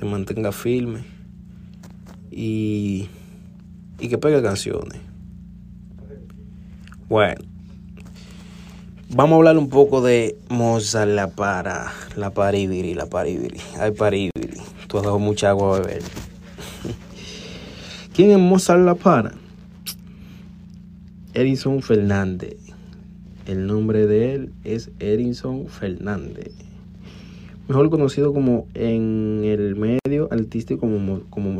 Se mantenga firme y, y que pegue canciones. Bueno, vamos a hablar un poco de Mozart La Para, La Paribiri, La Paribiri. Ay, Paribiri, tú has dado mucha agua a beber. ¿Quién es Mozart La Para? Edison Fernández. El nombre de él es Edison Fernández. Mejor conocido como en el medio artístico como, como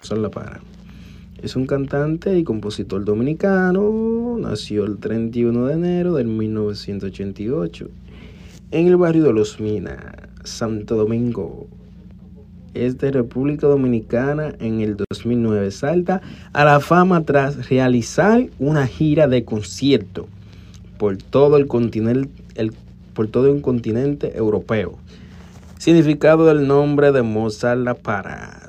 Son La Para. Es un cantante y compositor dominicano. Nació el 31 de enero de 1988 en el barrio de Los Minas, Santo Domingo. Es de República Dominicana en el 2009. Salta a la fama tras realizar una gira de concierto por todo el continente, europeo. Significado del nombre de Mozart La Para.